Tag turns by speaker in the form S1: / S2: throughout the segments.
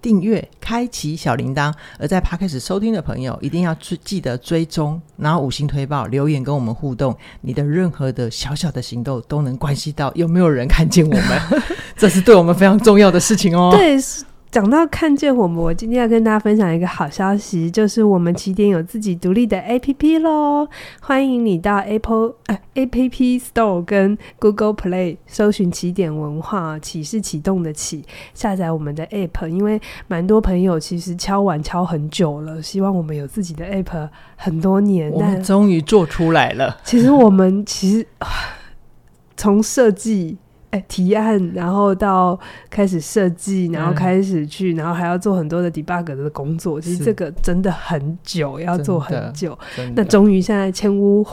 S1: 订阅、开启小铃铛；而在 Podcast 收听的朋友，一定要记得追踪，然后五星推报、留言跟我们互动。你的任何的小小的行动，都能关系到有没有人看见我们。这是对我们非常重要的事情哦。
S2: 对，讲到看见我们，我今天要跟大家分享一个好消息，就是我们起点有自己独立的 APP 喽。欢迎你到 Apple 呃 App Store 跟 Google Play 搜寻起点文化，启是启动的启，下载我们的 App。因为蛮多朋友其实敲碗敲很久了，希望我们有自己的 App 很多年，
S1: 我们终于做出来了。
S2: 其实我们其实从设计。哎，提案，然后到开始设计，然后开始去，嗯、然后还要做很多的 debug 的工作。其实这个真的很久，要做很久。那终于现在千呼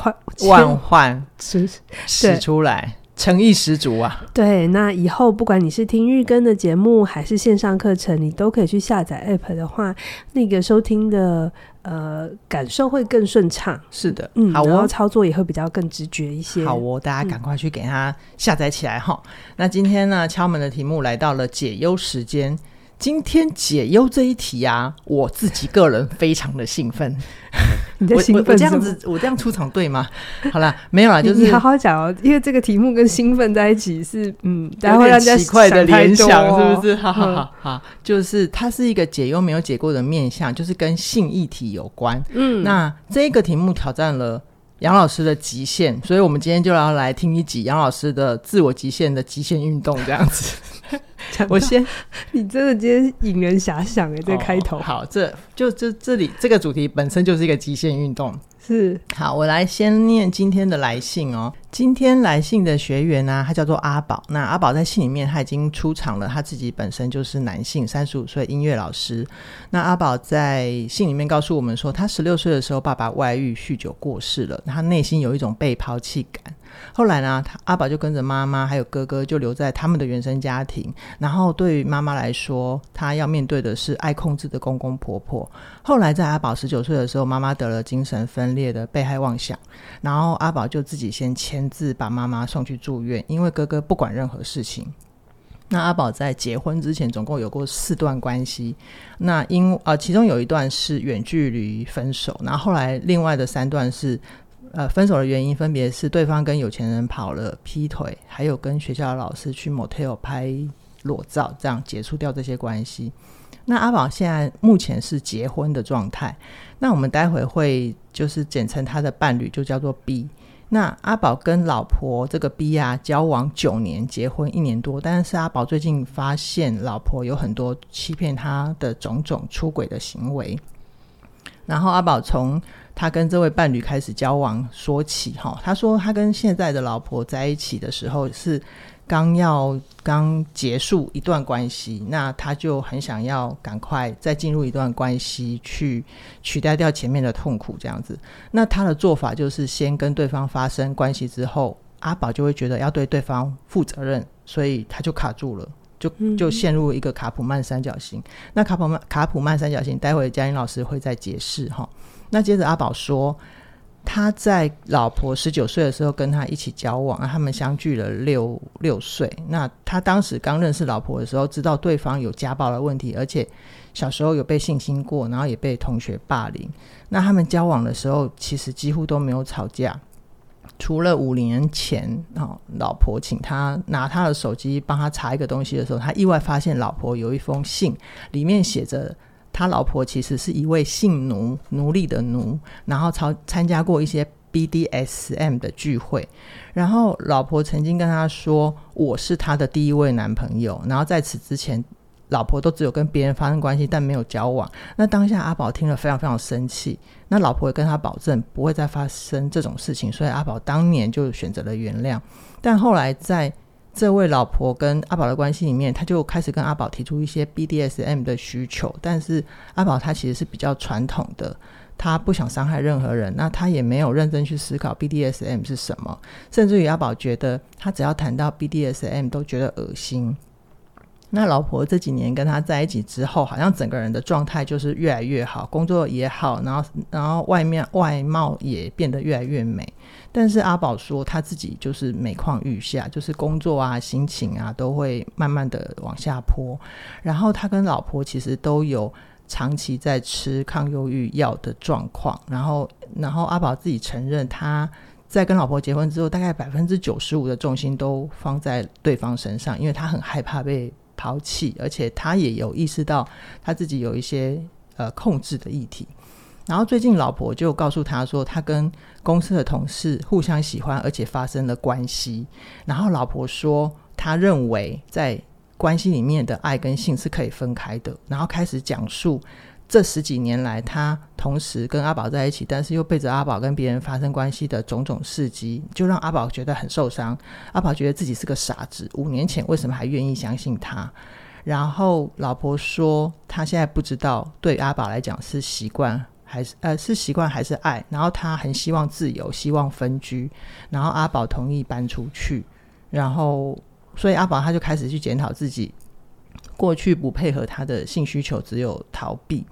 S2: 万
S1: 唤始 使出来，诚意十足啊！
S2: 对，那以后不管你是听日更的节目，还是线上课程，你都可以去下载 app 的话，那个收听的。呃，感受会更顺畅。
S1: 是的，
S2: 嗯，
S1: 好哦，
S2: 然后操作也会比较更直觉一些。
S1: 好哦，大家赶快去给它下载起来哈。嗯、那今天呢，敲门的题目来到了解忧时间。今天解忧这一题啊，我自己个人非常的兴奋。
S2: 你在兴奋？
S1: 我这样子，我这样出场对吗？好了，没有啦，就是
S2: 你好好讲哦，因为这个题目跟兴奋在一起是嗯，大家会让人家
S1: 奇怪的联想，是不是？好好好好，就是它是一个解忧没有解过的面相，就是跟性议题有关。嗯，那这个题目挑战了杨老师的极限，所以我们今天就要来听一集杨老师的自我极限的极限运动，这样子。我先，
S2: 你真的今天引人遐想哎，这个开头。
S1: 哦、好，这就这这里这个主题本身就是一个极限运动。
S2: 是，
S1: 好，我来先念今天的来信哦。今天来信的学员呢、他叫做阿宝。那阿宝在信里面他已经出场了，他自己本身就是男性，三十五岁，音乐老师。那阿宝在信里面告诉我们说，他十六岁的时候，爸爸外遇酗酒过世了，他内心有一种被抛弃感。后来呢，他阿宝就跟着妈妈还有哥哥就留在他们的原生家庭。然后对于妈妈来说，她要面对的是爱控制的公公婆婆。后来在阿宝十九岁的时候，妈妈得了精神分裂的被害妄想，然后阿宝就自己先签字把妈妈送去住院，因为哥哥不管任何事情。那阿宝在结婚之前总共有过四段关系，那因呃其中有一段是远距离分手，然后后来另外的三段是。呃，分手的原因分别是对方跟有钱人跑了、劈腿，还有跟学校的老师去 motel 拍裸照，这样结束掉这些关系。那阿宝现在目前是结婚的状态，那我们待会会就是简称他的伴侣就叫做 B。那阿宝跟老婆这个 B 啊交往九年，结婚一年多，但是阿宝最近发现老婆有很多欺骗他的种种出轨的行为，然后阿宝从他跟这位伴侣开始交往说起，哈，他说他跟现在的老婆在一起的时候是刚要刚结束一段关系，那他就很想要赶快再进入一段关系去取代掉前面的痛苦，这样子。那他的做法就是先跟对方发生关系之后，阿宝就会觉得要对对方负责任，所以他就卡住了，就就陷入一个卡普曼三角形。那卡普曼卡普曼三角形，待会嘉玲老师会再解释哈。那接着阿宝说，他在老婆十九岁的时候跟他一起交往，他们相距了六六岁。那他当时刚认识老婆的时候，知道对方有家暴的问题，而且小时候有被性侵过，然后也被同学霸凌。那他们交往的时候，其实几乎都没有吵架，除了五年前，哦，老婆请他拿他的手机帮他查一个东西的时候，他意外发现老婆有一封信，里面写着。他老婆其实是一位性奴，奴隶的奴，然后参参加过一些 BDSM 的聚会，然后老婆曾经跟他说：“我是他的第一位男朋友。”然后在此之前，老婆都只有跟别人发生关系，但没有交往。那当下阿宝听了非常非常生气，那老婆也跟他保证不会再发生这种事情，所以阿宝当年就选择了原谅。但后来在这位老婆跟阿宝的关系里面，他就开始跟阿宝提出一些 BDSM 的需求，但是阿宝他其实是比较传统的，他不想伤害任何人，那他也没有认真去思考 BDSM 是什么，甚至于阿宝觉得他只要谈到 BDSM 都觉得恶心。那老婆这几年跟他在一起之后，好像整个人的状态就是越来越好，工作也好，然后然后外面外貌也变得越来越美。但是阿宝说他自己就是每况愈下，就是工作啊、心情啊都会慢慢的往下坡。然后他跟老婆其实都有长期在吃抗忧郁药的状况。然后，然后阿宝自己承认他。在跟老婆结婚之后，大概百分之九十五的重心都放在对方身上，因为他很害怕被抛弃，而且他也有意识到他自己有一些呃控制的议题。然后最近老婆就告诉他说，他跟公司的同事互相喜欢，而且发生了关系。然后老婆说，他认为在关系里面的爱跟性是可以分开的，然后开始讲述。这十几年来，他同时跟阿宝在一起，但是又背着阿宝跟别人发生关系的种种事迹，就让阿宝觉得很受伤。阿宝觉得自己是个傻子，五年前为什么还愿意相信他？然后老婆说，他现在不知道对阿宝来讲是习惯还是呃是习惯还是爱。然后他很希望自由，希望分居。然后阿宝同意搬出去，然后所以阿宝他就开始去检讨自己。过去不配合他的性需求，只有逃避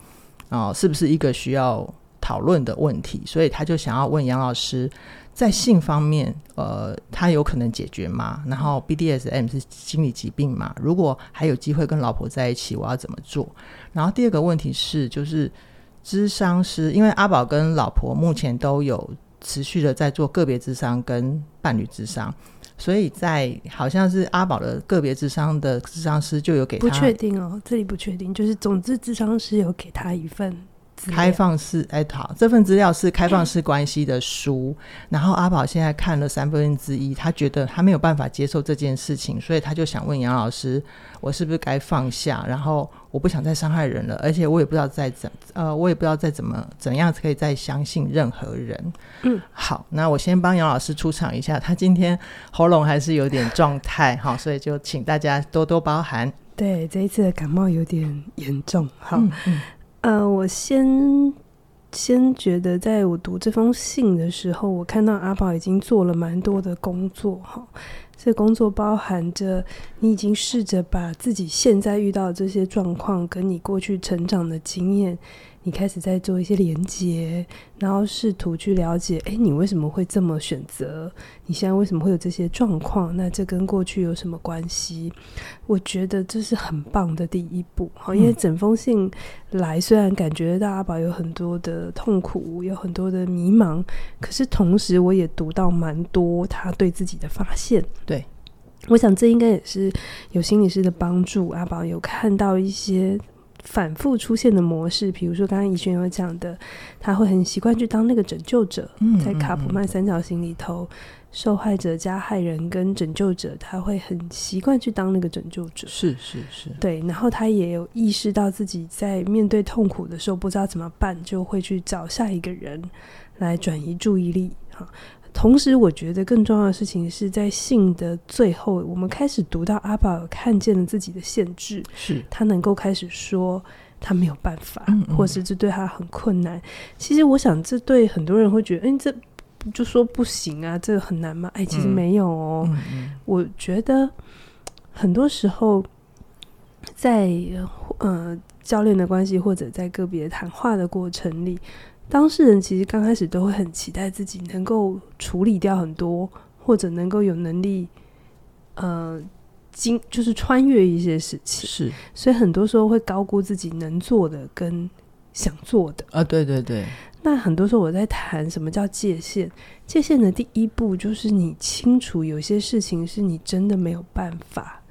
S1: 啊、是不是一个需要讨论的问题？所以他就想要问杨老师，在性方面，呃，他有可能解决吗？然后 BDSM 是心理疾病吗？如果还有机会跟老婆在一起，我要怎么做？然后第二个问题是，就是智商师，因为阿宝跟老婆目前都有持续的在做个别智商跟伴侣智商。所以在好像是阿宝的个别智商的智商师就有给他，
S2: 不确定哦，这里不确定，就是总之智商师有给他一份。开
S1: 放式哎，好，这份资料是开放式关系的书。嗯、然后阿宝现在看了三分之一，他觉得他没有办法接受这件事情，所以他就想问杨老师，我是不是该放下？然后我不想再伤害人了，而且我也不知道再怎呃，我也不知道再怎么怎样可以再相信任何人。嗯，好，那我先帮杨老师出场一下，他今天喉咙还是有点状态，好，所以就请大家多多包涵。
S2: 对，这一次的感冒有点严重，好。嗯嗯呃，我先先觉得，在我读这封信的时候，我看到阿宝已经做了蛮多的工作哈。这工作包含着你已经试着把自己现在遇到的这些状况，跟你过去成长的经验。你开始在做一些连接，然后试图去了解，诶，你为什么会这么选择？你现在为什么会有这些状况？那这跟过去有什么关系？我觉得这是很棒的第一步。好，因为整封信来，虽然感觉到阿宝有很多的痛苦，有很多的迷茫，可是同时我也读到蛮多他对自己的发现。
S1: 对，
S2: 我想这应该也是有心理师的帮助。阿宝有看到一些。反复出现的模式，比如说刚刚怡轩有讲的，他会很习惯去当那个拯救者，在卡普曼三角形里头，受害者、加害人跟拯救者，他会很习惯去当那个拯救者。
S1: 是是是，
S2: 对。然后他也有意识到自己在面对痛苦的时候不知道怎么办，就会去找下一个人来转移注意力。哈。同时，我觉得更重要的事情是在信的最后，我们开始读到阿宝看见了自己的限制，
S1: 是
S2: 他能够开始说他没有办法，嗯嗯，或是这对他很困难。其实，我想这对很多人会觉得，哎，这就说不行啊，这个很难吗？哎，其实没有哦。我觉得很多时候在呃教练的关系或者在个别谈话的过程里。当事人其实刚开始都会很期待自己能够处理掉很多，或者能够有能力，呃，经就是穿越一些事情。
S1: 是，
S2: 所以很多时候会高估自己能做的跟想做的。
S1: 啊，对对对。
S2: 那很多时候我在谈什么叫界限？界限的第一步就是你清楚有些事情是你真的没有办法。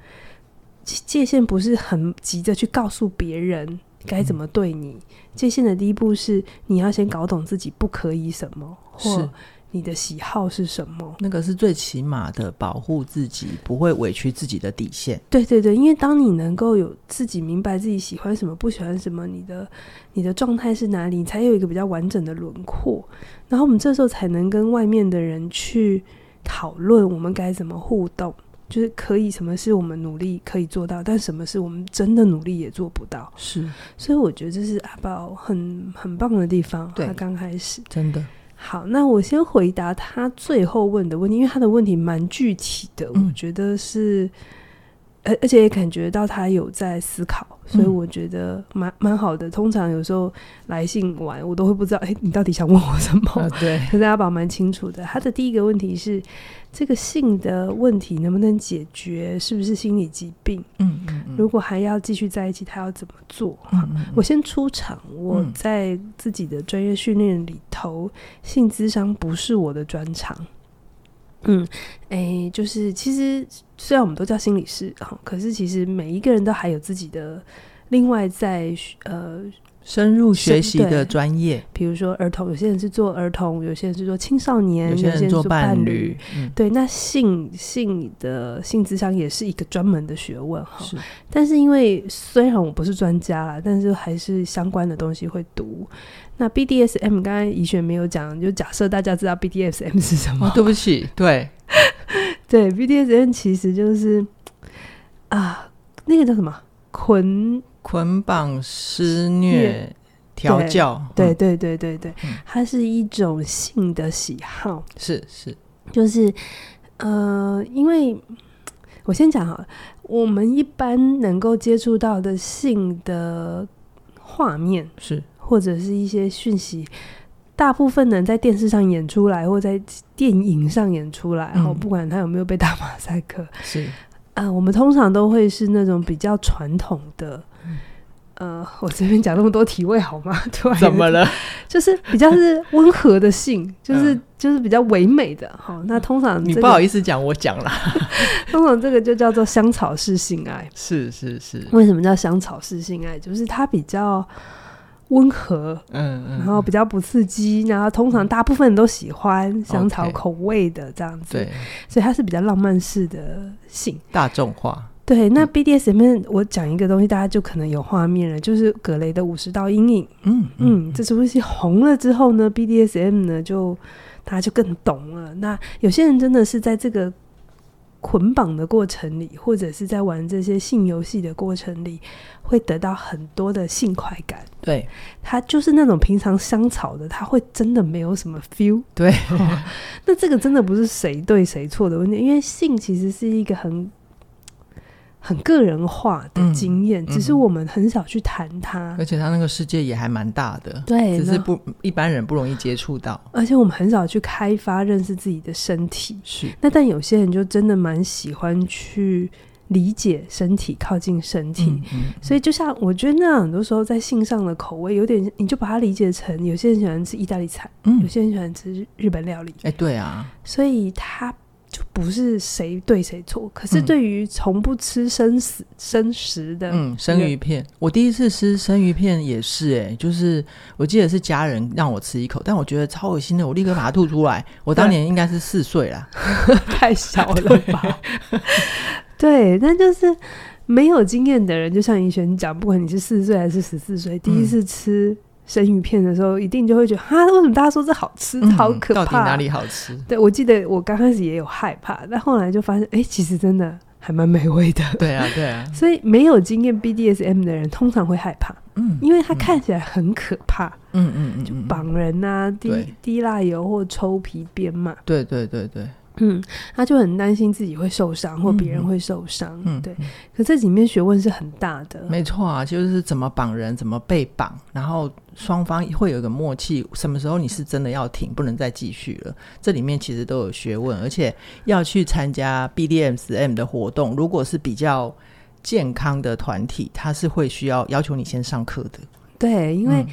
S2: 界限不是很急着去告诉别人。该怎么对你？界限的第一步是你要先搞懂自己不可以什么，或你的喜好是什么。
S1: 那个是最起码的保护自己，不会委屈自己的底线。
S2: 对对对，因为当你能够有自己明白自己喜欢什么、不喜欢什么，你的你的状态是哪里，你才有一个比较完整的轮廓。然后我们这时候才能跟外面的人去讨论，我们该怎么互动。就是可以，什么是我们努力可以做到，但什么是我们真的努力也做不到。
S1: 是，
S2: 所以我觉得这是阿宝很很棒的地方。他刚开始
S1: 真的
S2: 好。那我先回答他最后问的问题，因为他的问题蛮具体的，嗯、我觉得是而而且也感觉到他有在思考，所以我觉得蛮蛮好的。通常有时候来信完，我都会不知道，哎、欸，你到底想问我什么？
S1: 啊、对。
S2: 可是阿宝蛮清楚的。他的第一个问题是，这个性的问题能不能解决？是不是心理疾病？
S1: 嗯嗯，嗯。
S2: 如果还要继续在一起，他要怎么做？嗯嗯嗯，我先出场。我在自己的专业训练里头，性智商不是我的专长。嗯，哎、就是其实虽然我们都叫心理师哈，可是其实每一个人都还有自己的另外在呃
S1: 深入学习的专业，比
S2: 如说儿童，有些人是做儿童，有些人是做青少年，
S1: 有些人做伴
S2: 侣。对，那性性的性智商也是一个专门的学问哈。是，但是因为虽然我不是专家啦，但是还是相关的东西会读。那 BDSM 刚才怡璇没有讲，就假设大家知道 BDSM 是什么？
S1: 哦，对不起，对，
S2: 对，BDSM 其实就是啊，那个叫什么？捆
S1: 捆绑、施虐、调教。
S2: 对对对对对，嗯，它是一种性的喜好。
S1: 是是，
S2: 就是呃，因为我先讲哈，我们一般能够接触到的性的画面
S1: 是。
S2: 或者是一些讯息，大部分能在电视上演出来，或在电影上演出来，然后、嗯、不管他有没有被打马赛克，
S1: 是
S2: 啊、呃，我们通常都会是那种比较传统的。嗯、呃，我这边讲那么多体味好吗？突然
S1: 怎么了？
S2: 就是比较是温和的性，就是、嗯、就是比较唯美的。好，那通常、这个、
S1: 你不好意思讲，我讲了。
S2: 通常这个就叫做香草式性爱。
S1: 是是是。
S2: 为什么叫香草式性爱？就是它比较。温和，
S1: 嗯嗯，
S2: 然后比较不刺激，然后通常大部分人都喜欢香草口味的这样子，对，所以它是比较浪漫式的性，
S1: 大众化。
S2: 对，那 BDSM 我讲一个东西，大家就可能有画面了，就是葛雷的五十道阴影。嗯嗯，这东西红了之后呢，BDSM 呢就大家就更懂了。那有些人真的是在这个。捆绑的过程里，或者是在玩这些性游戏的过程里，会得到很多的性快感。
S1: 对，
S2: 他就是那种平常香草的，他会真的没有什么 feel。
S1: 对，
S2: 哦，那这个真的不是谁对谁错的问题，因为性其实是一个很。很个人化的经验，嗯，只是我们很少去谈它，
S1: 而且它那个世界也还蛮大的，
S2: 对，
S1: 只是不一般人不容易接触到，
S2: 而且我们很少去开发认识自己的身体。
S1: 是，
S2: 那但有些人就真的蛮喜欢去理解身体，靠近身体。嗯嗯，所以就像我觉得那很多时候在性上的口味有点，你就把它理解成有些人喜欢吃意大利菜，嗯，有些人喜欢吃日本料理。
S1: 哎，欸，对啊，
S2: 所以他。就不是谁对谁错，可是对于从不吃生死、嗯、生食的，
S1: 嗯，生鱼片，我第一次吃生鱼片也是、欸，哎，就是我记得是家人让我吃一口，但我觉得超恶心的，我立刻把它吐出来。我当年应该是四岁啦，
S2: 太小了吧？对，但就是没有经验的人，就像怡璇讲，不管你是四岁还是十四岁，第一次吃。嗯生鱼片的时候，一定就会觉得啊，为什么大家说这好吃，嗯、好可怕？
S1: 到底哪里好吃？
S2: 对，我记得我刚开始也有害怕，但后来就发现，哎、欸，其实真的还蛮美味的。
S1: 对啊，对啊。
S2: 所以没有经验 BDSM 的人通常会害怕，嗯，因为它看起来很可怕，嗯嗯嗯，就绑人呐、啊，滴滴蜡油或抽皮鞭嘛。
S1: 对对对对。
S2: 嗯，他就很担心自己会受伤，或别人会受伤。嗯，对。可这里面学问是很大的。
S1: 没错啊，就是怎么绑人，怎么被绑，然后双方会有一个默契，什么时候你是真的要停，不能再继续了。这里面其实都有学问，而且要去参加 BDSM 的活动，如果是比较健康的团体，他是会需要要求你先上课的。
S2: 对，因为、嗯。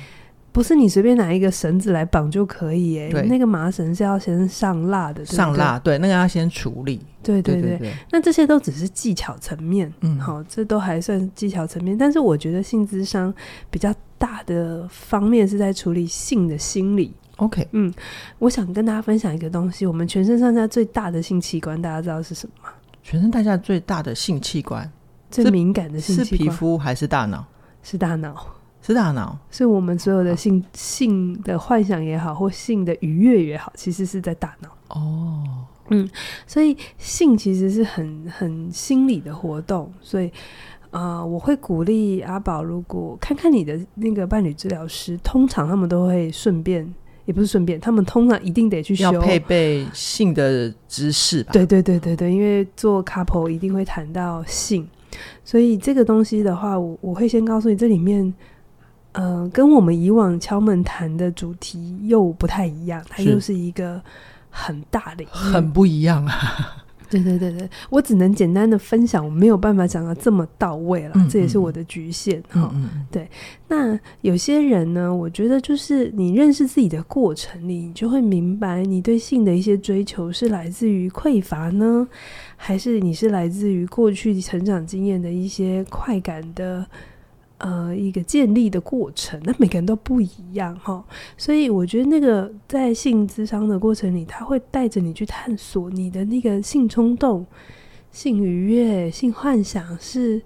S2: 不是你随便拿一个绳子来绑就可以哎，那个麻绳是要先上蜡的，
S1: 上蜡，对，那个要先处理。
S2: 对对对，对对对，那这些都只是技巧层面，嗯，好，这都还算技巧层面。但是我觉得性智商比较大的方面是在处理性的心理。
S1: OK，
S2: 嗯，我想跟大家分享一个东西，我们全身上下最大的性器官，大家知道是什么吗？
S1: 全身上下最大的性器官，
S2: 最敏感的性器官，
S1: 是皮肤还是大脑？
S2: 是大脑。
S1: 是大脑，
S2: 是我们所有的性性的幻想也好，或性的愉悦也好，其实是在大脑。
S1: 哦，
S2: 嗯，所以性其实是很很心理的活动。所以，啊、呃，我会鼓励阿宝，如果看看你的那个伴侣治疗师，通常他们都会顺便，也不是顺便，他们通常一定得去修
S1: 要配备性的知识吧？
S2: 对对对对对，因为做 couple 一定会谈到性。所以这个东西的话，我我会先告诉你，这里面，呃，跟我们以往敲门谈的主题又不太一样，它又是一个很大的，
S1: 很不一样啊。
S2: 对对对对，我只能简单的分享，我没有办法讲得这么到位了，嗯嗯，这也是我的局限哈。嗯嗯，对，那有些人呢，我觉得就是你认识自己的过程里，你就会明白，你对性的一些追求是来自于匮乏呢，还是你是来自于过去成长经验的一些快感的。呃，一个建立的过程，那每个人都不一样哈，所以我觉得那个在性智商的过程里，他会带着你去探索你的那个性冲动、性愉悦、性幻想是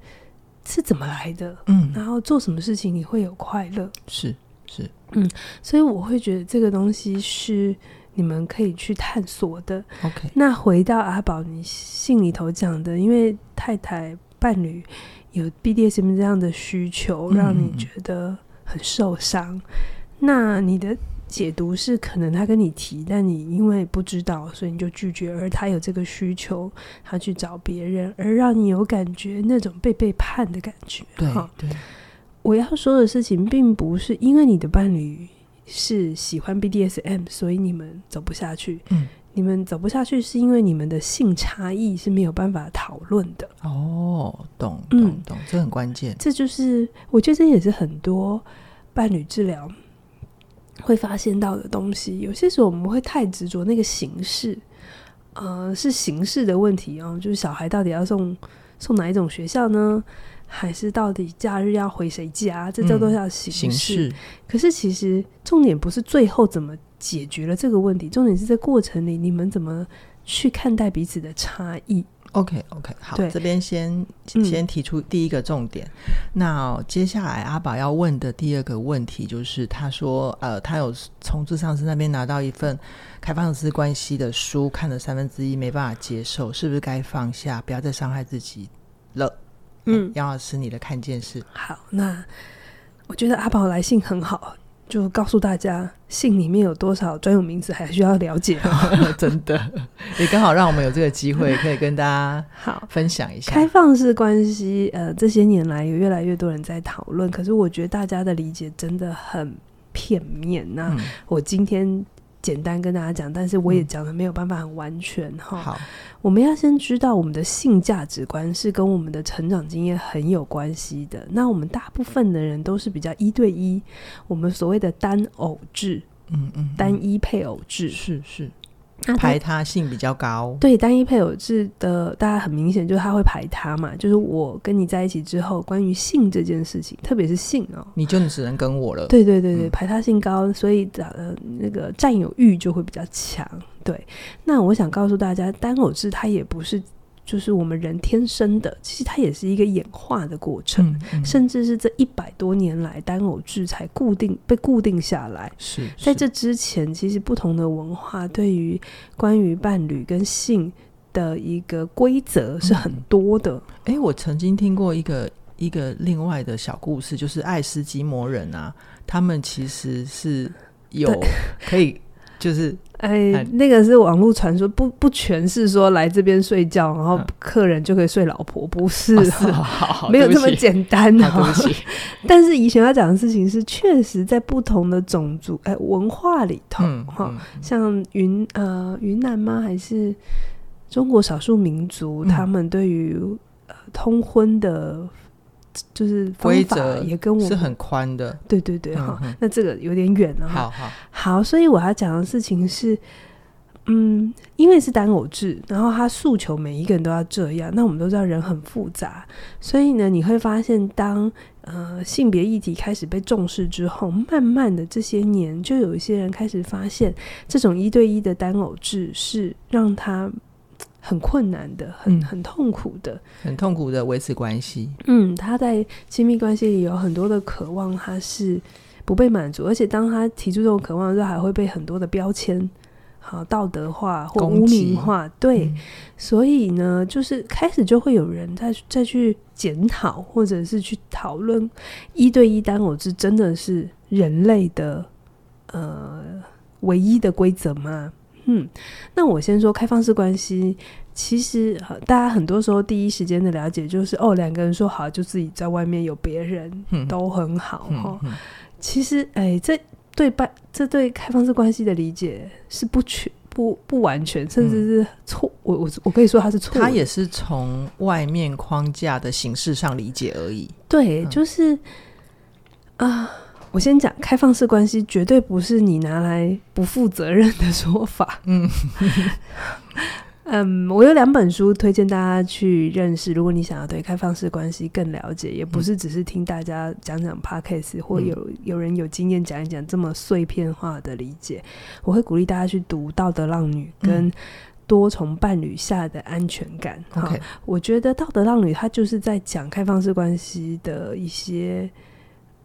S2: 是怎么来的，嗯，然后做什么事情你会有快乐，
S1: 是是，
S2: 嗯，所以我会觉得这个东西是你们可以去探索的。
S1: OK，
S2: 那回到阿宝你信里头讲的，因为太太伴侣。有 BDSM 这样的需求，让你觉得很受伤。嗯、那你的解读是，可能他跟你提，但你因为不知道，所以你就拒绝。而他有这个需求，他去找别人，而让你有感觉那种被背叛的感觉。
S1: 对对，
S2: 我要说的事情，并不是因为你的伴侣是喜欢 BDSM，所以你们走不下去。嗯。你们走不下去，是因为你们的性差异是没有办法讨论的。
S1: 哦，懂懂懂，嗯、这很关键。
S2: 这就是我觉得这也是很多伴侣治疗会发现到的东西。有些时候我们会太执着那个形式，呃，是形式的问题哦，就是小孩到底要送送哪一种学校呢？还是到底假日要回谁家？这叫做叫形式。嗯、形式。可是其实重点不是最后怎么。解决了这个问题，重点是在过程里你们怎么去看待彼此的差异
S1: ？OK OK，好，对这边先先提出第一个重点。嗯、那接下来阿宝要问的第二个问题就是，他说，呃，他有从咨商师那边拿到一份开放式关系的书，看了三分之一没办法接受，是不是该放下，不要再伤害自己了？嗯，杨老师，你的看见是？
S2: 好，那我觉得阿宝来信很好。就告诉大家，信里面有多少专有名词还需要了解。
S1: 真的，也刚好让我们有这个机会，可以跟大家 好分享一下
S2: 开放式关系。呃，这些年来有越来越多人在讨论，可是我觉得大家的理解真的很片面。那、嗯、我今天。简单跟大家讲，但是我也讲的没有办法很完全哈。好，我们要先知道我们的性价值观是跟我们的成长经验很有关系的。那我们大部分的人都是比较一对一，我们所谓的单偶制，嗯，嗯嗯，单一配偶制，
S1: 是是。排他性比较高，
S2: 对单一配偶制的，大家很明显就是他会排他嘛，就是我跟你在一起之后，关于性这件事情，特别是性哦，
S1: 你就只能跟我了。
S2: 对对对对，嗯、排他性高，所以呃那个占有欲就会比较强。对，那我想告诉大家，单偶制它也不是。就是我们人天生的，其实它也是一个演化的过程，嗯嗯、甚至是这一百多年来单偶制才固定被固定下来。
S1: 是，是
S2: 在这之前，其实不同的文化对于关于伴侣跟性的一个规则是很多的。
S1: 哎、嗯欸，我曾经听过一个一个另外的小故事，就是爱斯基摩人啊，他们其实是有可以。就是，
S2: 哎，那个是网络传说，不不全是说来这边睡觉，然后客人就可以睡老婆，不是，没有这么简单的。但是以前要讲的事情是，确实在不同的种族哎文化里头，哈，像云呃云南吗？还是中国少数民族，他们对于呃通婚的。就是规则也跟我
S1: 是很宽的，
S2: 对对对哈。嗯、那这个有点远了哈。好好好，所以我要讲的事情是，嗯，因为是单偶制，然后他诉求每一个人都要这样。那我们都知道人很复杂，所以呢，你会发现当呃性别议题开始被重视之后，慢慢的这些年就有一些人开始发现，这种一对一的单偶制是让他。很困难的，很很痛苦的，
S1: 很痛苦的维持关系。
S2: 嗯，他在亲密关系里有很多的渴望，他是不被满足，而且当他提出这种渴望的时候，还会被很多的标签，好道德化或污名化。对，嗯、所以呢，就是开始就会有人再再去检讨，或者是去讨论一对一单偶制真的是人类的呃唯一的规则吗？嗯，那我先说开放式关系，其实大家很多时候第一时间的了解就是哦，两个人说好就自己在外面有别人，嗯、都很好哈。嗯嗯、其实哎，这对半这对开放式关系的理解是不全不不完全，甚至是错。嗯、我我我可以说他是错，
S1: 他也是从外面框架的形式上理解而已。
S2: 对，就是啊。呃我先讲，开放式关系绝对不是你拿来不负责任的说法。嗯，嗯，我有两本书推荐大家去认识。如果你想要对开放式关系更了解，也不是只是听大家讲讲 podcast，或有有人有经验讲一讲这么碎片化的理解，我会鼓励大家去读《道德浪女》跟《多重伴侣下的安全感》。我觉得《道德浪女》它就是在讲开放式关系的一些。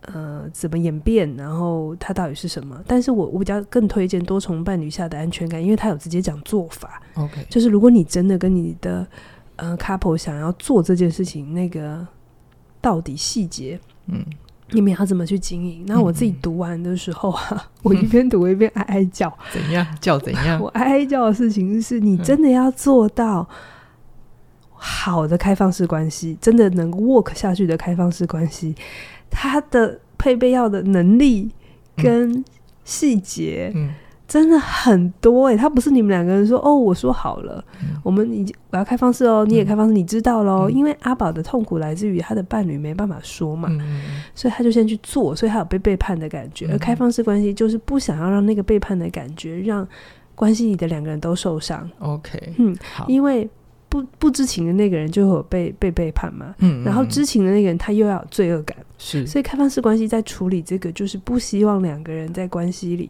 S2: 呃，怎么演变？然后它到底是什么？但是我我比较更推荐多重伴侣下的安全感，因为它有直接讲做法。OK，就是如果你真的跟你的呃 couple 想要做这件事情，那个到底细节，嗯，你们要怎么去经营？那我自己读完的时候啊，嗯、我一边读一边哀哀叫。
S1: 怎样叫怎样？
S2: 我哀哀叫的事情是你真的要做到好的开放式关系，嗯、真的能 work 下去的开放式关系。他的配备要的能力跟细节，嗯，真的很多哎、欸。他不是你们两个人说哦，我说好了，嗯、我们已经我要开放式哦，你也开放式，你知道喽。嗯、因为阿宝的痛苦来自于他的伴侣没办法说嘛，嗯、所以他就先去做，所以他有被背叛的感觉。嗯、而开放式关系就是不想要让那个背叛的感觉让关系里的两个人都受伤。
S1: OK，
S2: 嗯，好，因为。不不知情的那个人就会有被被背叛嘛，嗯，嗯，然后知情的那个人他又要有罪恶感，是，所以开放式关系在处理这个，就是不希望两个人在关系里，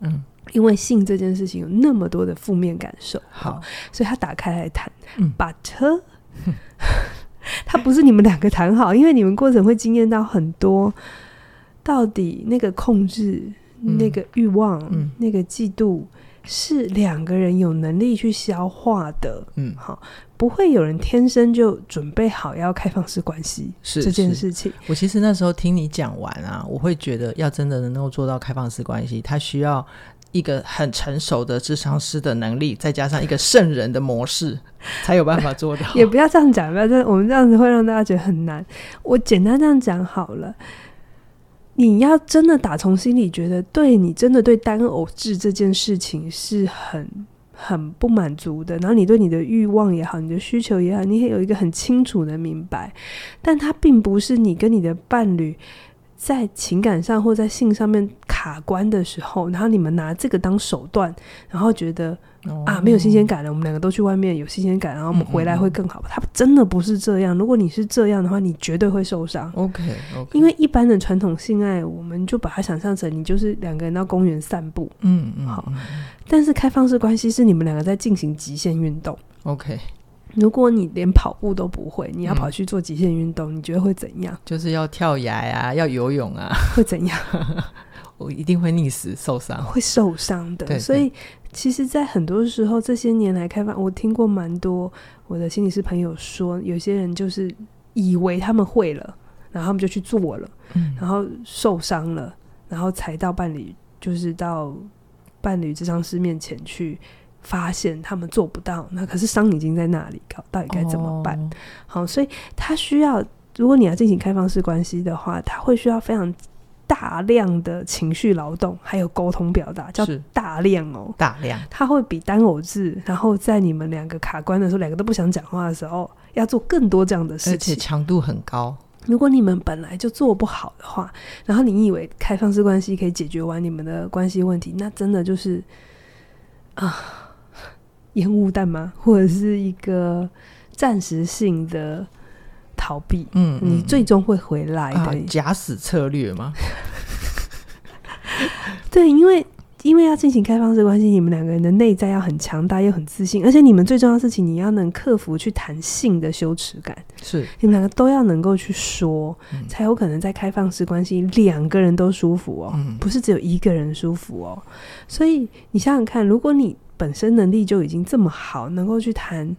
S2: 嗯，因为性这件事情有那么多的负面感受，好，所以他打开来谈，嗯，but 他不是你们两个谈好，因为你们过程会经验到很多，到底那个控制、嗯、那个欲望、嗯、那个嫉妒。是两个人有能力去消化的，嗯，好，不会有人天生就准备好要开放式关系是这件事情。
S1: 我其实那时候听你讲完啊，我会觉得要真的能够做到开放式关系，他需要一个很成熟的智商师的能力，再加上一个圣人的模式，才有办法做到。
S2: 也不要这样讲，不要这样，我们这样子会让大家觉得很难。我简单这样讲好了。你要真的打从心里觉得，对你真的对单偶制这件事情是很很不满足的，然后你对你的欲望也好，你的需求也好，你也有一个很清楚的明白，但它并不是你跟你的伴侣在情感上或在性上面卡关的时候，然后你们拿这个当手段，然后觉得。啊，没有新鲜感了。我们两个都去外面有新鲜感，然后我们回来会更好。他真的不是这样。如果你是这样的话，你绝对会受伤。
S1: OK，OK
S2: 因为一般的传统性爱，我们就把它想象成你就是两个人到公园散步。嗯嗯，好。但是开放式关系是你们两个在进行极限运动。
S1: OK，
S2: 如果你连跑步都不会，你要跑去做极限运动，你觉得会怎样？
S1: 就是要跳崖呀，要游泳啊，
S2: 会怎样？
S1: 我一定会溺死、受伤，
S2: 会受伤的。所以。其实，在很多时候，这些年来开放，我听过蛮多我的心理师朋友说，有些人就是以为他们会了，然后他们就去做了，嗯、然后受伤了，然后才到伴侣，就是到伴侣咨商师面前去发现他们做不到，那可是伤已经在那里，搞到底该怎么办？哦、好，所以他需要，如果你要进行开放式关系的话，他会需要非常。大量的情绪劳动，还有沟通表达，叫大量哦，
S1: 大量。
S2: 它会比单偶制，然后在你们两个卡关的时候，两个都不想讲话的时候，要做更多这样的事情，
S1: 而且强度很高。
S2: 如果你们本来就做不好的话，然后你以为开放式关系可以解决完你们的关系问题，那真的就是啊，烟雾弹吗？或者是一个暂时性的。逃避，嗯，你最终会回来的。
S1: 啊、假死策略吗？
S2: 对，因为因为要进行开放式关系，你们两个人的内在要很强大又很自信，而且你们最重要的事情，你要能克服去谈性的羞耻感。
S1: 是，
S2: 你们两个都要能够去说，嗯、才有可能在开放式关系两个人都舒服哦，嗯、不是只有一个人舒服哦。所以你想想看，如果你本身能力就已经这么好，能够去谈。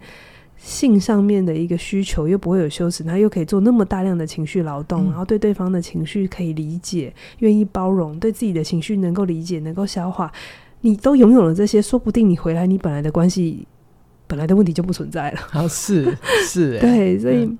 S2: 性上面的一个需求，又不会有羞耻，他又可以做那么大量的情绪劳动，嗯、然后对对方的情绪可以理解、愿意包容，对自己的情绪能够理解、能够消化，你都拥有了这些，说不定你回来，你本来的关系本来的问题就不存在了。
S1: 啊，是是，
S2: 对，所以、嗯、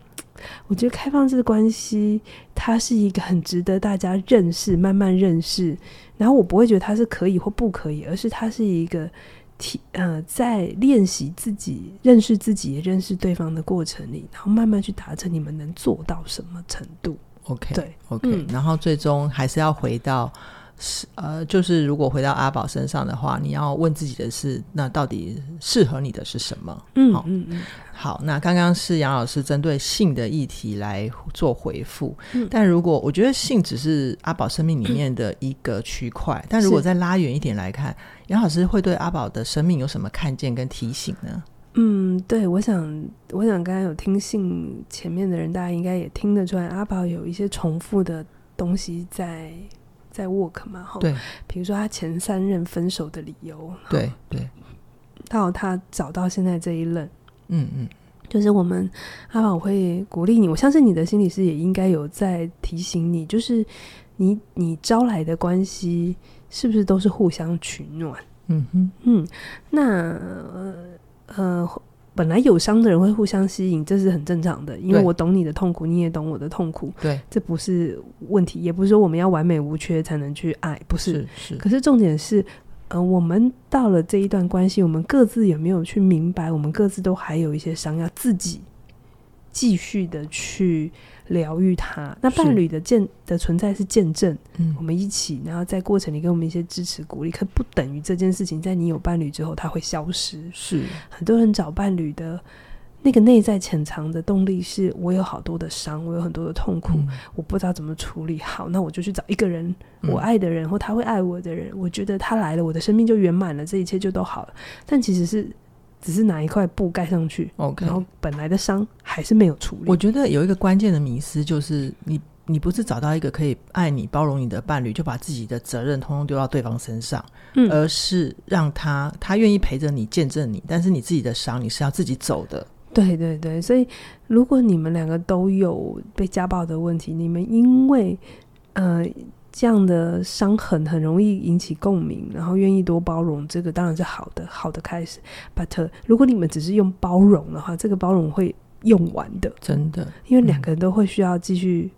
S2: 我觉得开放式关系它是一个很值得大家认识、慢慢认识。然后我不会觉得它是可以或不可以，而是它是一个体呃，在练习自己、认识自己、认识对方的过程里，然后慢慢去达成你们能做到什么程度。
S1: OK，
S2: 对
S1: ，OK，、嗯、然后最终还是要回到。是呃，就是如果回到阿宝身上的话，你要问自己的是，那到底适合你的是什么？
S2: 嗯嗯嗯。
S1: 好，那刚刚是杨老师针对性的议题来做回复。嗯。但如果我觉得性只是阿宝生命里面的一个区块，嗯，但如果再拉远一点来看，杨老师会对阿宝的生命有什么看见跟提醒呢？
S2: 嗯，对，我想，我想刚刚有听信前面的人，大家应该也听得出来，阿宝有一些重复的东西在。在 work 嘛，哈，对，比如说他前三任分手的理由，
S1: 对对，
S2: 到他找到现在这一任，
S1: 嗯嗯，
S2: 就是我们阿宝会鼓励你，我相信你的心理师也应该有在提醒你，就是你你招来的关系是不是都是互相取暖？
S1: 嗯哼，
S2: 嗯，那呃。呃本来有伤的人会互相吸引，这是很正常的，因为我懂你的痛苦，你也懂我的痛苦。
S1: 对，
S2: 这不是问题，也不是说我们要完美无缺才能去爱，不是。
S1: 是，是。
S2: 可是重点是，呃，我们到了这一段关系，我们各自有没有去明白，我们各自都还有一些伤要自己继续的去。疗愈他，那伴侣的见的存在是见证，嗯，我们一起，然后在过程里给我们一些支持鼓励，可不等于这件事情在你有伴侣之后它会消失。
S1: 是
S2: 很多人找伴侣的那个内在潜藏的动力是，我有好多的伤，我有很多的痛苦，嗯，我不知道怎么处理好，那我就去找一个人，我爱的人，嗯，或他会爱我的人，我觉得他来了，我的生命就圆满了，这一切就都好了。但其实是。只是拿一块布盖上去
S1: ，OK，
S2: 然后本来的伤还是没有处理。
S1: 我觉得有一个关键的迷思就是你，你你不是找到一个可以爱你、包容你的伴侣，就把自己的责任通通丢到对方身上，嗯，而是让他他愿意陪着你、见证你，但是你自己的伤你是要自己走的。
S2: 对对对，所以如果你们两个都有被家暴的问题，你们因为呃。这样的伤痕很容易引起共鸣，然后愿意多包容，这个当然是好的，好的开始。But 如果你们只是用包容的话，这个包容会用完的，
S1: 真的，
S2: 因为两个人都会需要继续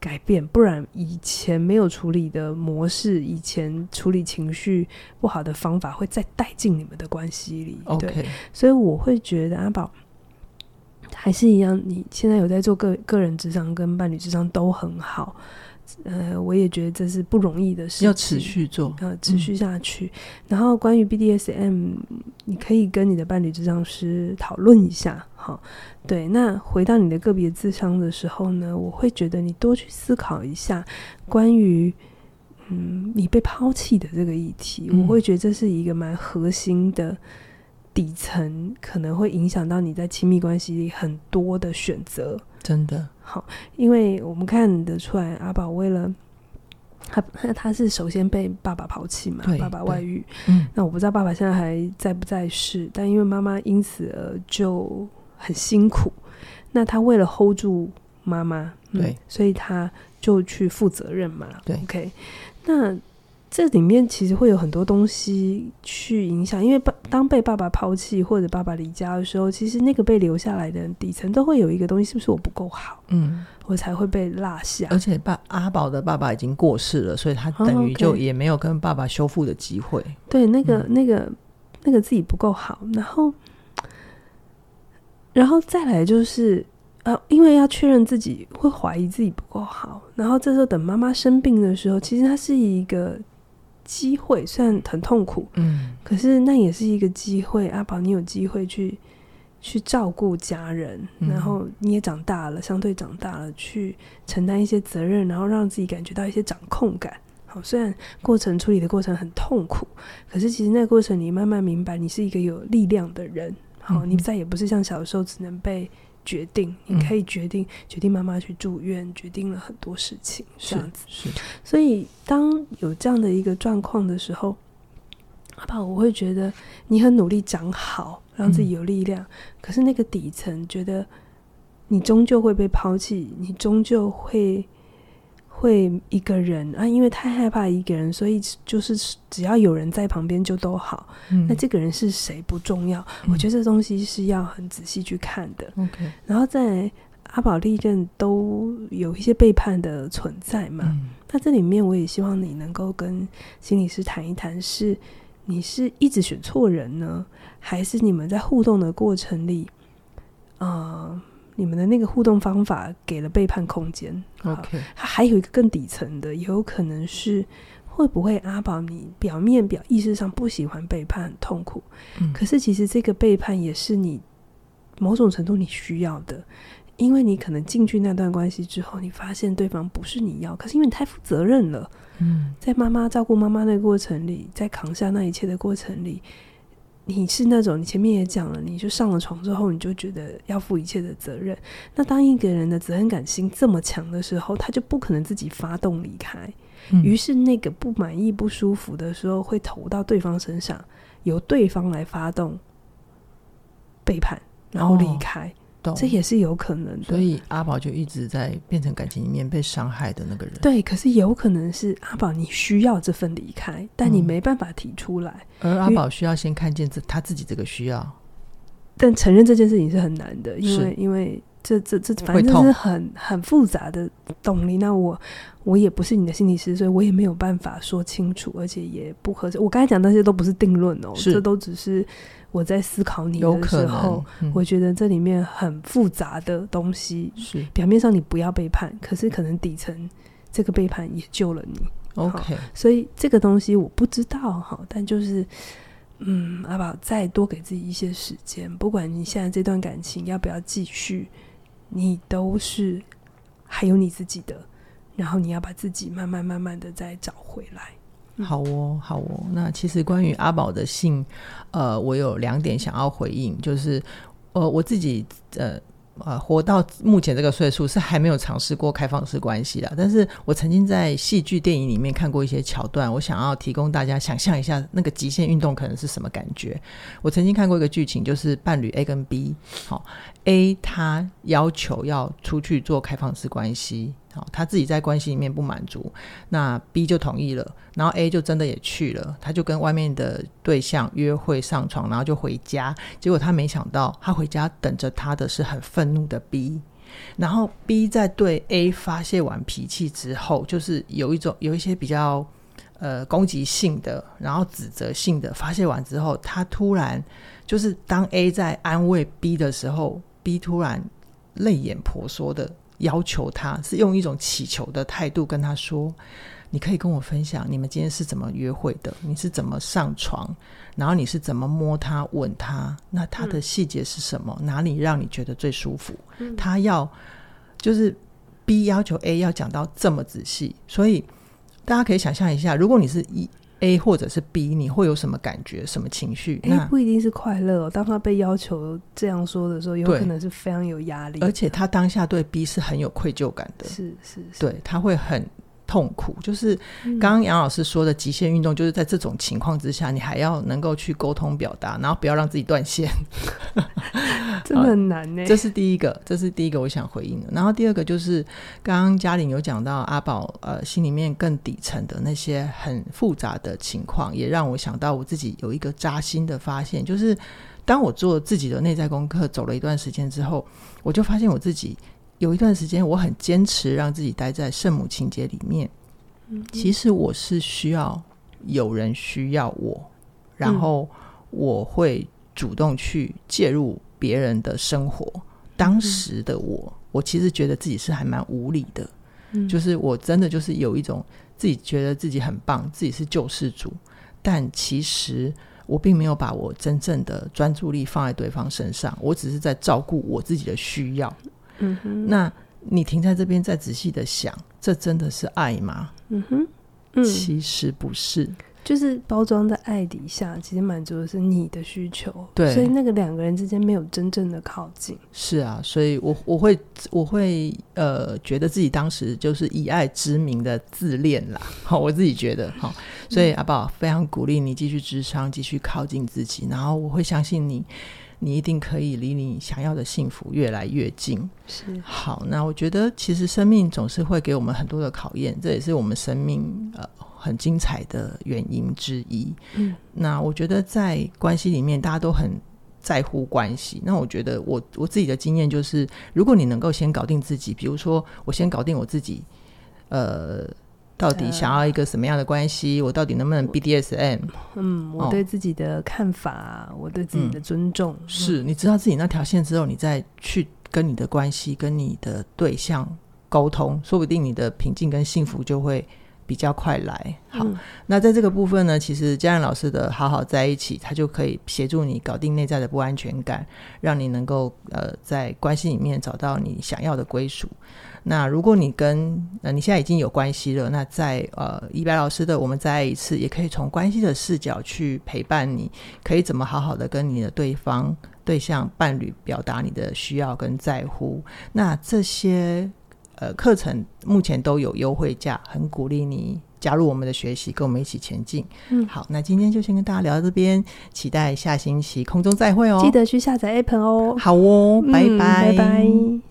S2: 改变，嗯，不然以前没有处理的模式，以前处理情绪不好的方法会再带进你们的关系里。
S1: OK，
S2: 对，所以我会觉得阿宝还是一样，你现在有在做个个人智商跟伴侣智商都很好。呃，我也觉得这是不容易的事情，
S1: 要持续做，
S2: 呃，持续下去。嗯、然后关于 BDSM，你可以跟你的伴侣智商师讨论一下，好，对。那回到你的个别智商的时候呢，我会觉得你多去思考一下关于，嗯，你被抛弃的这个议题，嗯。我会觉得这是一个蛮核心的底层，可能会影响到你在亲密关系里很多的选择。
S1: 真的
S2: 好，因为我们看得出来，阿宝为了他，他是首先被爸爸抛弃嘛，爸爸外遇。嗯，那我不知道爸爸现在还在不在世，但因为妈妈因此而就很辛苦。那他为了 hold 住妈妈，对，所以他就去负责任嘛。对，OK，那。这里面其实会有很多东西去影响，因为爸当被爸爸抛弃或者爸爸离家的时候，其实那个被留下来的人底层都会有一个东西，是不是我不够好？嗯，我才会被落下。
S1: 而且爸阿宝的爸爸已经过世了，所以他等于就也没有跟爸爸修复的
S2: 机会。对，那个、嗯、那个那个自己不够好，然后然后再来就是呃，因为要确认自己会怀疑自己不够好，然后这时候等妈妈生病的时候，其实它是一个。机会虽然很痛苦，嗯，可是那也是一个机会。阿宝，你有机会去去照顾家人，嗯，然后你也长大了，相对长大了，去承担一些责任，然后让自己感觉到一些掌控感。好，虽然过程处理的过程很痛苦，可是其实那个过程你慢慢明白，你是一个有力量的人。好，嗯，你再也不是像小时候只能被。决定，你可以决定，嗯、决定妈妈去住院，决定了很多事情，这样子。是，是。所以，当有这样的一个状况的时候，阿爸，我会觉得你很努力长好，让自己有力量。嗯、可是那个底层觉得，你终究会被抛弃，你终究会会一个人啊，因为太害怕一个人，所以就是只要有人在旁边就都好。嗯、那这个人是谁不重要，嗯、我觉得这东西是要很仔细去看的。
S1: OK，
S2: 然后在阿宝历任都有一些背叛的存在嘛。嗯、那这里面我也希望你能够跟心理师谈一谈，是你是一直选错人呢，还是你们在互动的过程里，啊、呃？你们的那个互动方法给了背叛空间。
S1: OK，
S2: 它还有一个更底层的，也有可能是会不会阿宝你表面表意识上不喜欢背叛，很痛苦，嗯，可是其实这个背叛也是你某种程度你需要的，因为你可能进去那段关系之后，你发现对方不是你要，可是因为你太负责任了，嗯，在妈妈照顾妈妈的过程里，在扛下那一切的过程里。你是那种，你前面也讲了，你就上了床之后，你就觉得要负一切的责任。那当一个人的责任感心这么强的时候，他就不可能自己发动离开。嗯、于是那个不满意、不舒服的时候，会投到对方身上，由对方来发动背叛，然后离开。哦这也是有可能的，
S1: 所以阿宝就一直在变成感情里面被伤害的那个人。
S2: 对，可是有可能是阿宝，你需要这份离开，但你没办法提出来。
S1: 嗯、而阿宝需要先看见这他自己这个需要，
S2: 但承认这件事情是很难的，因为因为这这这反正是很很复杂的动力。那我我也不是你的心理师，所以我也没有办法说清楚，而且也不合适。我刚才讲那些都不是定论哦，这都只是。我在思考你的时候，嗯、我觉得这里面很复杂的东西。是表面上你不要背叛，可是可能底层这个背叛也救了你。OK，所以这个东西我不知道哈，但就是嗯，阿宝再多给自己一些时间，不管你现在这段感情要不要继续，你都是还有你自己的，然后你要把自己慢慢慢慢的再找回来。
S1: 好哦，好哦。那其实关于阿宝的信，呃，我有两点想要回应，就是，呃，我自己，呃。呃，活到目前这个岁数是还没有尝试过开放式关系的，但是我曾经在戏剧电影里面看过一些桥段，我想要提供大家想象一下那个极限运动可能是什么感觉。我曾经看过一个剧情，就是伴侣 A 跟 B，好，A 他要求要出去做开放式关系。他自己在关系里面不满足，那 B 就同意了，然后 A 就真的也去了，他就跟外面的对象约会上床，然后就回家。结果他没想到，他回家等着他的是很愤怒的 B。然后 B 在对 A 发泄完脾气之后，就是有一种有一些比较呃攻击性的，然后指责性的发泄完之后，他突然就是当 A 在安慰 B 的时候，B 突然泪眼婆娑的。要求他是用一种乞求的态度跟他说：“你可以跟我分享你们今天是怎么约会的？你是怎么上床？然后你是怎么摸他、吻他？那他的细节是什么？嗯、哪里让你觉得最舒服？”嗯、他要就是 B 要求 A 要讲到这么仔细，所以大家可以想象一下，如果你是一。A 或者是 B，你会有什么感觉、什么情绪？
S2: 那不一定是快乐哦。当他被要求这样说的时候，有可能是非常有压力，
S1: 而且他当下对 B 是很有愧疚感的。
S2: 是是是，
S1: 对，他会很。痛苦就是刚刚杨老师说的极限运动，就是在这种情况之下，你还要能够去沟通表达，然后不要让自己断线，
S2: 真的很难呢。
S1: 这是第一个，这是第一个我想回应的。然后第二个就是刚刚嘉玲有讲到阿宝呃心里面更底层的那些很复杂的情况，也让我想到我自己有一个扎心的发现，就是当我做自己的内在功课走了一段时间之后，我就发现我自己。有一段时间，我很坚持让自己待在圣母情节里面。嗯、其实我是需要有人需要我，然后我会主动去介入别人的生活。当时的我，我其实觉得自己是还蛮无理的，嗯、就是我真的就是有一种自己觉得自己很棒，自己是救世主，但其实我并没有把我真正的专注力放在对方身上，我只是在照顾我自己的需要。嗯哼，那你停在这边，再仔细的想，这真的是爱吗？嗯哼，嗯，其实不是，
S2: 就是包装在爱底下，其实满足的是你的需求。
S1: 对，
S2: 所以那个两个人之间没有真正的靠近。
S1: 是啊，所以我我会我会呃，觉得自己当时就是以爱之名的自恋啦。好，我自己觉得好，所以阿宝非常鼓励你继续咨商，继续靠近自己，然后我会相信你。你一定可以离你想要的幸福越来越近。
S2: 是，
S1: 好，那我觉得其实生命总是会给我们很多的考验，这也是我们生命呃很精彩的原因之一。
S2: 嗯，
S1: 那我觉得在关系里面，大家都很在乎关系。那我觉得我我自己的经验就是，如果你能够先搞定自己，比如说我先搞定我自己，呃。到底想要一个什么样的关系？我到底能不能 BDSM？
S2: 嗯，我对自己的看法，哦、我对自己的尊重，
S1: 嗯、是你知道自己那条线之后，你再去跟你的关系、跟你的对象沟通，说不定你的平静跟幸福就会比较快来。好，嗯、那在这个部分呢，其实嘉玲老师的好好在一起，他就可以协助你搞定内在的不安全感，让你能够呃在关系里面找到你想要的归属。那如果你跟呃你现在已经有关系了，那在呃一白老师的我们再爱一次，也可以从关系的视角去陪伴你，可以怎么好好的跟你的对方、对象、伴侣表达你的需要跟在乎。那这些呃课程目前都有优惠价，很鼓励你加入我们的学习，跟我们一起前进。嗯，好，那今天就先跟大家聊到这边，期待下星期空中再会哦。
S2: 记得去下载 App 哦。
S1: 好哦，拜拜，
S2: 嗯，拜拜。